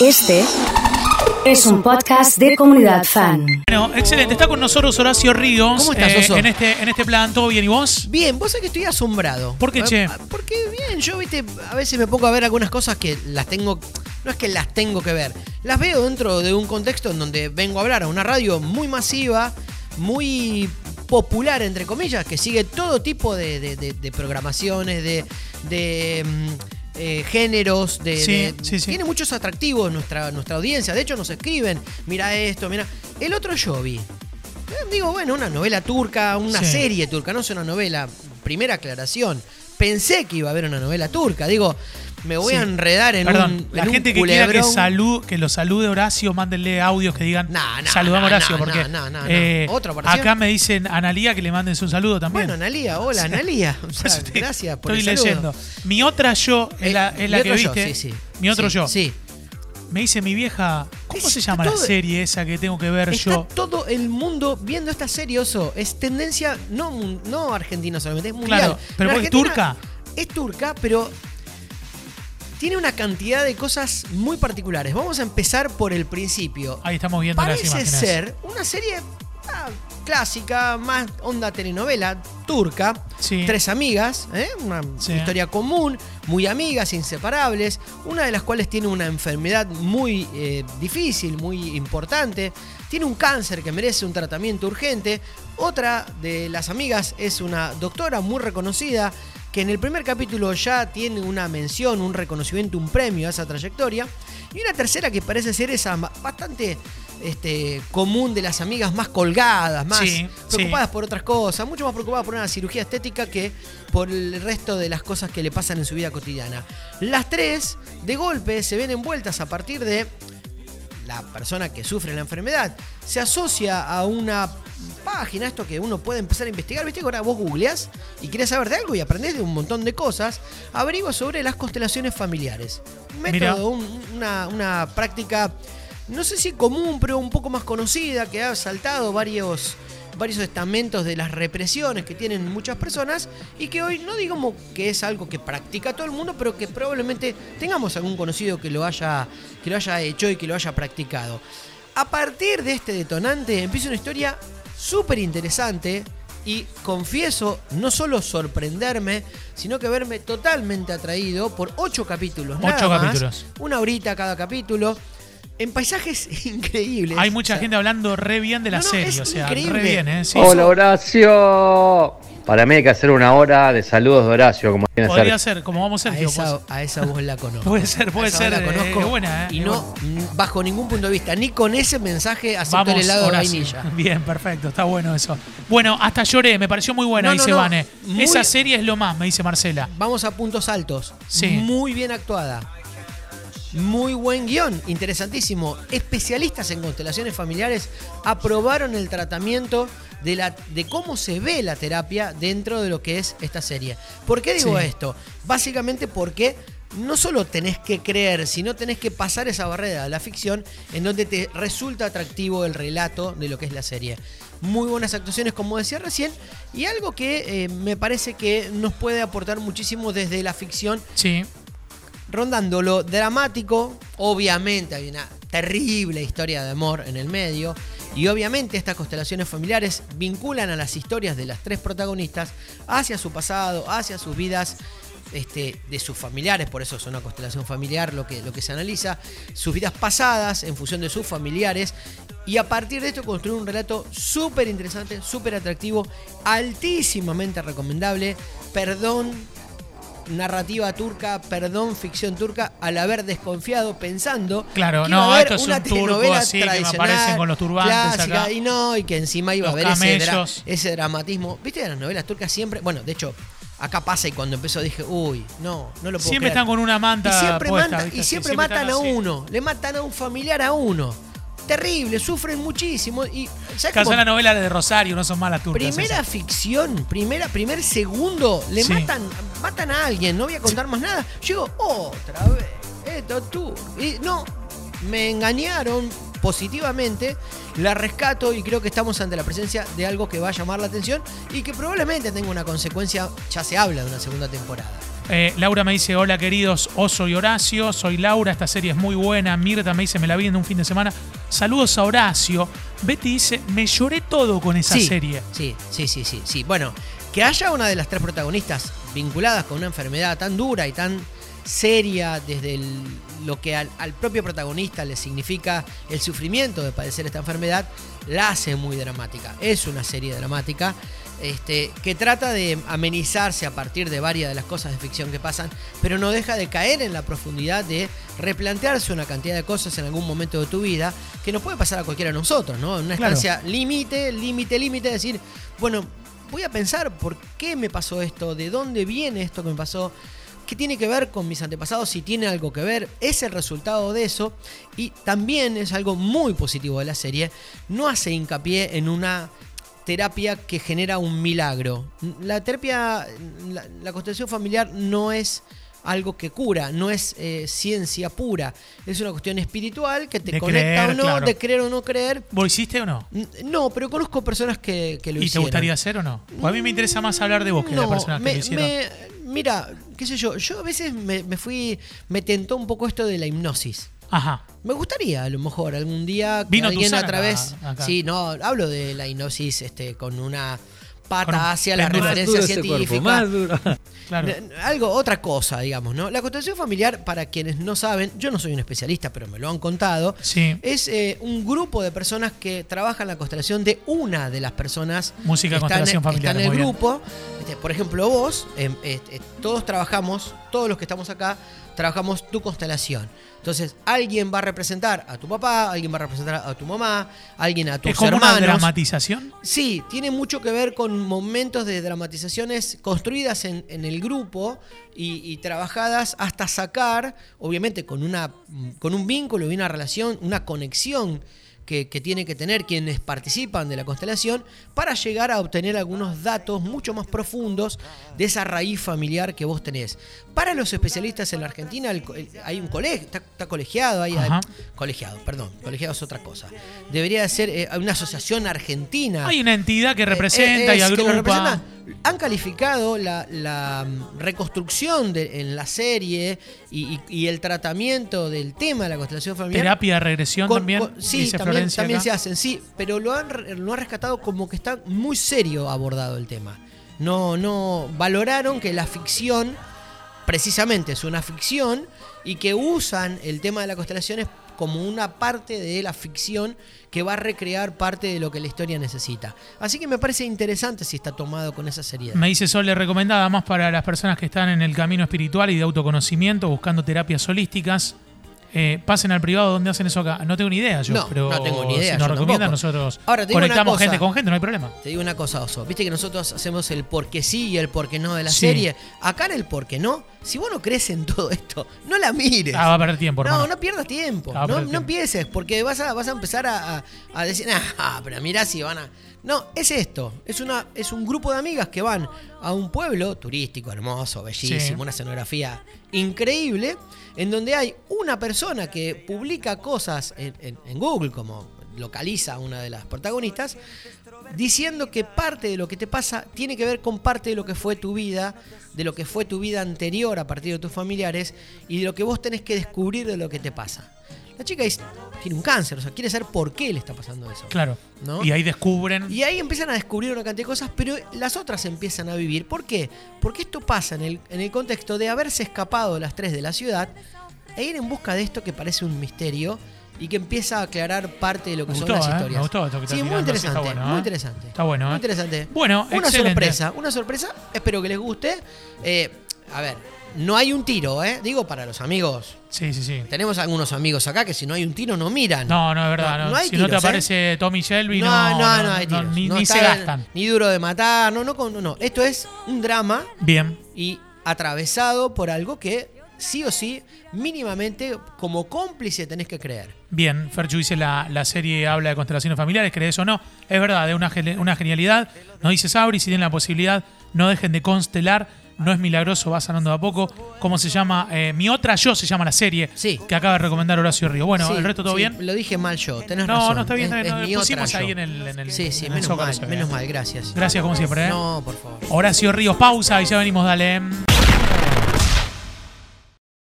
Este es un podcast de comunidad fan. Bueno, excelente. Está con nosotros Horacio Ríos. ¿Cómo estás, eh, Oso? en, este, en este plan, ¿todo bien? ¿Y vos? Bien, vos sabés que estoy asombrado. ¿Por qué, che? Ah, Porque bien, yo viste, a veces me pongo a ver algunas cosas que las tengo, no es que las tengo que ver, las veo dentro de un contexto en donde vengo a hablar a una radio muy masiva, muy popular, entre comillas, que sigue todo tipo de, de- de- de programaciones, de, de, mm, eh, géneros, de, Sí, de- sí, sí. tiene muchos atractivos nuestra, nuestra audiencia. De hecho, nos escriben, mira esto, mira. El otro yo vi. Eh, Digo, bueno, una novela turca, una serie turca, no es una novela. Primera aclaración. Pensé que iba a haber una novela turca. Digo, me voy Sí. a enredar en Perdón, un. la en un gente que quiera que, culebrón. salud, que lo salude Horacio, mándenle audios que digan No, no, saludamos a Horacio, porque eh, ¿Otra acá me dicen Analía que le manden su saludo también. Bueno, Analía, hola, Analía. O sea, Por estoy- gracias por Estoy el saludo. leyendo. Mi otra yo es Eh, la, es la mi que yo, viste. sí, sí. Mi otro yo. Sí. Me dice mi vieja, ¿cómo Es se llama la serie esa que tengo que ver Está yo? todo el mundo viendo esta serie, Oso. Es tendencia, no, no argentina solamente, es mundial. Claro, pero En ¿por qué Argentina turca? Es turca, pero tiene una cantidad de cosas muy particulares. Vamos a empezar por el principio. Ahí estamos viendo las Parece imágenes. ser una serie clásica, más onda telenovela, turca. Sí. Tres amigas, ¿eh? una Sí. historia común, muy amigas, inseparables. Una de las cuales tiene una enfermedad muy eh, difícil, muy importante. Tiene un cáncer que merece un tratamiento urgente. Otra de las amigas es una doctora muy reconocida que en el primer capítulo ya tiene una mención, un reconocimiento, un premio a esa trayectoria. Y una tercera que parece ser esa bastante este, común de las amigas más colgadas, más Sí, preocupadas sí. por otras cosas, mucho más preocupadas por una cirugía estética que por el resto de las cosas que le pasan en su vida cotidiana. Las tres, de golpe, se ven envueltas a partir de la persona que sufre la enfermedad se asocia a una página, esto que uno puede empezar a investigar, viste que ahora vos googleás y querés saber de algo y aprendés de un montón de cosas, averigua sobre las constelaciones familiares. Un método, un- una, una práctica, no sé si común, pero un poco más conocida, que ha saltado varios varios estamentos de las represiones que tienen muchas personas y que hoy no digamos que es algo que practica todo el mundo, pero que probablemente tengamos algún conocido que lo haya, que lo haya hecho y que lo haya practicado. A partir de este detonante empieza una historia súper interesante y confieso no solo sorprenderme, sino que verme totalmente atraído por ocho capítulos. nada Ocho más, capítulos. Una horita cada capítulo. En paisajes increíbles. Hay mucha O sea, gente hablando re bien de la No, no, serie, es o sea, increíble. re bien, ¿eh? Sí. Hola Horacio. Para mí hay que hacer una hora de saludos de Horacio, como tiene que Podría ser. ser, como vamos A esa, a esa voz la conozco. Puede ser, puede A esa voz ser, La conozco. eh, buena, eh, Y no, bajo ningún punto de vista, ni con ese mensaje acepto Vamos, el helado Horacio. de vainilla. Bien, perfecto, está bueno eso. Bueno, hasta lloré, me pareció muy buena, No, no, dice no, Vane. muy- Esa serie es lo más, me dice Marcela. Vamos a puntos altos. Sí. Muy bien actuada. Muy buen guion, interesantísimo. Especialistas en constelaciones familiares aprobaron el tratamiento de, la, de cómo se ve la terapia dentro de lo que es esta serie. ¿Por qué digo Sí. esto? Básicamente porque no solo tenés que creer, sino tenés que pasar esa barrera de la ficción en donde te resulta atractivo el relato de lo que es la serie. Muy buenas actuaciones, como decía recién, y algo que eh, me parece que nos puede aportar muchísimo desde la ficción Sí, rondando lo dramático, obviamente hay una terrible historia de amor en el medio, y obviamente estas constelaciones familiares vinculan a las historias de las tres protagonistas hacia su pasado, hacia sus vidas este, de sus familiares, por eso es una constelación familiar lo que, lo que se analiza, sus vidas pasadas en función de sus familiares, y a partir de esto construir un relato súper interesante, súper atractivo, altísimamente recomendable, perdón narrativa turca, perdón, ficción turca, al haber desconfiado pensando Claro, que no, iba a haber esto es una un turco telenovela así que me tradicional, aparecen con los turbantes clásica, acá. y no, y que encima iba Los a haber ese, dra- camellos. ese dramatismo. ¿Viste las novelas turcas siempre? Bueno, de hecho, acá pasa y cuando empezó dije, uy, no, no lo puedo siempre creer. están con una y manta y siempre matan a uno, le matan a un familiar a uno. Terrible, sufren muchísimo y ¿sabes Casó cómo? la novela de Rosario, no son malas turcas. Primera esas. ficción, primera, primer segundo, le Sí. matan, matan a alguien, no voy a contar más nada. Yo digo, otra vez, esto tú. Y no, me engañaron positivamente, la rescato y creo que estamos ante la presencia de algo que va a llamar la atención y que probablemente tenga una consecuencia, ya se habla de una segunda temporada. Eh, Laura me dice, hola queridos, Oso y Horacio, soy Laura, esta serie es muy buena. Mirta me dice, me la vi en un fin de semana. Saludos a Horacio. Betty dice, me lloré todo con esa sí, serie. Sí, sí, sí, sí, sí. Bueno, que haya una de las tres protagonistas vinculadas con una enfermedad tan dura y tan seria desde el- lo que al, al propio protagonista le significa el sufrimiento de padecer esta enfermedad, la hace muy dramática. Es una serie dramática este, que trata de amenizarse a partir de varias de las cosas de ficción que pasan, pero no deja de caer en la profundidad de replantearse una cantidad de cosas en algún momento de tu vida que nos puede pasar a cualquiera de nosotros, ¿no? En una Claro. estancia límite, límite, límite, decir, bueno, voy a pensar por qué me pasó esto, de dónde viene esto que me pasó, qué tiene que ver con mis antepasados, si tiene algo que ver, es el resultado de eso y también es algo muy positivo de la serie, no hace hincapié en una terapia que genera un milagro. La terapia, la, la constelación familiar no es algo que cura, no es eh, ciencia pura, es una cuestión espiritual que te De conecta creer, o no, claro. de creer o no creer. ¿Vos hiciste o no? No, pero conozco personas que, que lo ¿Y te hicieron. gustaría hacer o no? Pues a mí me interesa más hablar de vos que de la No, persona que lo hicieron. me- mira, qué sé yo, yo a veces me, me fui, me tentó un poco esto de la hipnosis. Ajá. Me gustaría, a lo mejor, algún día que Vino alguien Tuzán a través. acá- acá. Sí, no, hablo de la hipnosis este, con una pata Con hacia la referencia científica. Claro. Algo, otra cosa, digamos, ¿no? La constelación familiar, para quienes no saben, yo no soy un especialista, pero me lo han contado. Sí. Es eh, un grupo de personas que trabajan la constelación de una de las personas Música, que están, constelación que familiar, están en el grupo. Este, por ejemplo, vos, eh, eh, todos trabajamos, todos los que estamos acá, trabajamos tu constelación. Entonces, alguien va a representar a tu papá, alguien va a representar a tu mamá, alguien a tus ¿Es como hermanos. una dramatización? Sí, tiene mucho que ver con momentos de dramatizaciones construidas en, en el grupo y, y trabajadas hasta sacar, obviamente con, una, con un vínculo y una relación, una conexión que, que tiene que tener quienes participan de la constelación para llegar a obtener algunos datos mucho más profundos de esa raíz familiar que vos tenés. Para los especialistas en la Argentina el el- hay un colegio, está, está colegiado, hay, colegiado, perdón, colegiado es otra cosa. Debería de ser eh, una asociación argentina. Hay una entidad que Eh, representa eh, y es lo agrupa. Han calificado la, la, mm, reconstrucción de, en la serie y, y- y el tratamiento del tema de la constelación familiar. Terapia de regresión con- también. con- sí, dice también, también se hacen, sí, pero lo han, lo han rescatado como que está muy serio abordado el tema. No, no, valoraron que la ficción precisamente es una ficción y que usan el tema de las constelaciones como una parte de la ficción que va a recrear parte de lo que la historia necesita. Así que me parece interesante si está tomado con esa seriedad. Me dice Sole, recomendada más para las personas que están en el camino espiritual y de autoconocimiento, buscando terapias holísticas. Eh, pasen al privado donde hacen eso acá. No tengo ni idea yo, No, pero no tengo ni idea, si nos recomiendan, nosotros Ahora, conectamos cosa. gente con gente, no hay problema. Te digo una cosa, Oso. Viste que nosotros hacemos el por qué sí y el por qué no de la Sí. serie. Acá en el por qué no, si vos no crees en todo esto, no la mires. Ah, va a perder tiempo, no, hermano. no pierdas tiempo. Ah, no, no empieces, porque vas a, vas a empezar a, a- a decir, ah, pero mirá si van a. No, es esto. Es, una, es un grupo de amigas que van a un pueblo turístico, hermoso, bellísimo, Sí. una escenografía increíble, en donde hay una persona que publica cosas en, en- en Google, como localiza a una de las protagonistas, diciendo que parte de lo que te pasa tiene que ver con parte de lo que fue tu vida, de lo que fue tu vida anterior a partir de tus familiares y de lo que vos tenés que descubrir de lo que te pasa. La chica es- tiene un cáncer, o sea, quiere saber por qué le está pasando eso. Claro. ¿No? Y ahí descubren. Y ahí empiezan a descubrir una cantidad de cosas, pero las otras empiezan a vivir. ¿Por qué? Porque esto pasa en el, en el contexto de haberse escapado las tres de la ciudad e ir en busca de esto que parece un misterio y que empieza a aclarar parte de lo que son las ¿eh? historias. Me gustó esto que sí, muy sí, interesante, bueno, muy ¿eh? interesante. Está bueno, Muy ¿eh? interesante. Bueno, una excelente. sorpresa, una sorpresa. Espero que les guste. Eh, a ver, no hay un tiro, ¿eh? Digo para los amigos. Sí, sí, sí. Tenemos algunos amigos acá que si no hay un tiro no miran. No, no, es verdad. No, No, no hay si no te ¿eh? aparece Tommy Shelby, no, no, no, no hay tiros. ni, ni se gastan. Ni duro de matar, no, no, no. Esto es un drama Bien. y atravesado por algo que sí o sí, mínimamente, como cómplice tenés que creer. Bien, Ferchu dice la, la serie habla de constelaciones familiares, ¿crees o no? Es verdad, una, gene- una genialidad. Nos dice Sabri, si tienen la posibilidad, no dejen de constelar. No es milagroso, va sanando de a poco. ¿Cómo se llama? Eh, Mi otra yo se llama la serie Sí. que acaba de recomendar Horacio Río. Bueno, Sí, ¿el resto todo sí, bien? Lo dije mal yo, tenés No, razón. no, está bien, Es- está bien, es no, mi pusimos ahí yo. en el- en el- Sí, sí, en menos mal, menos mal, gracias. Gracias como siempre. ¿eh? No, por favor. Horacio Ríos, pausa y ya venimos, dale.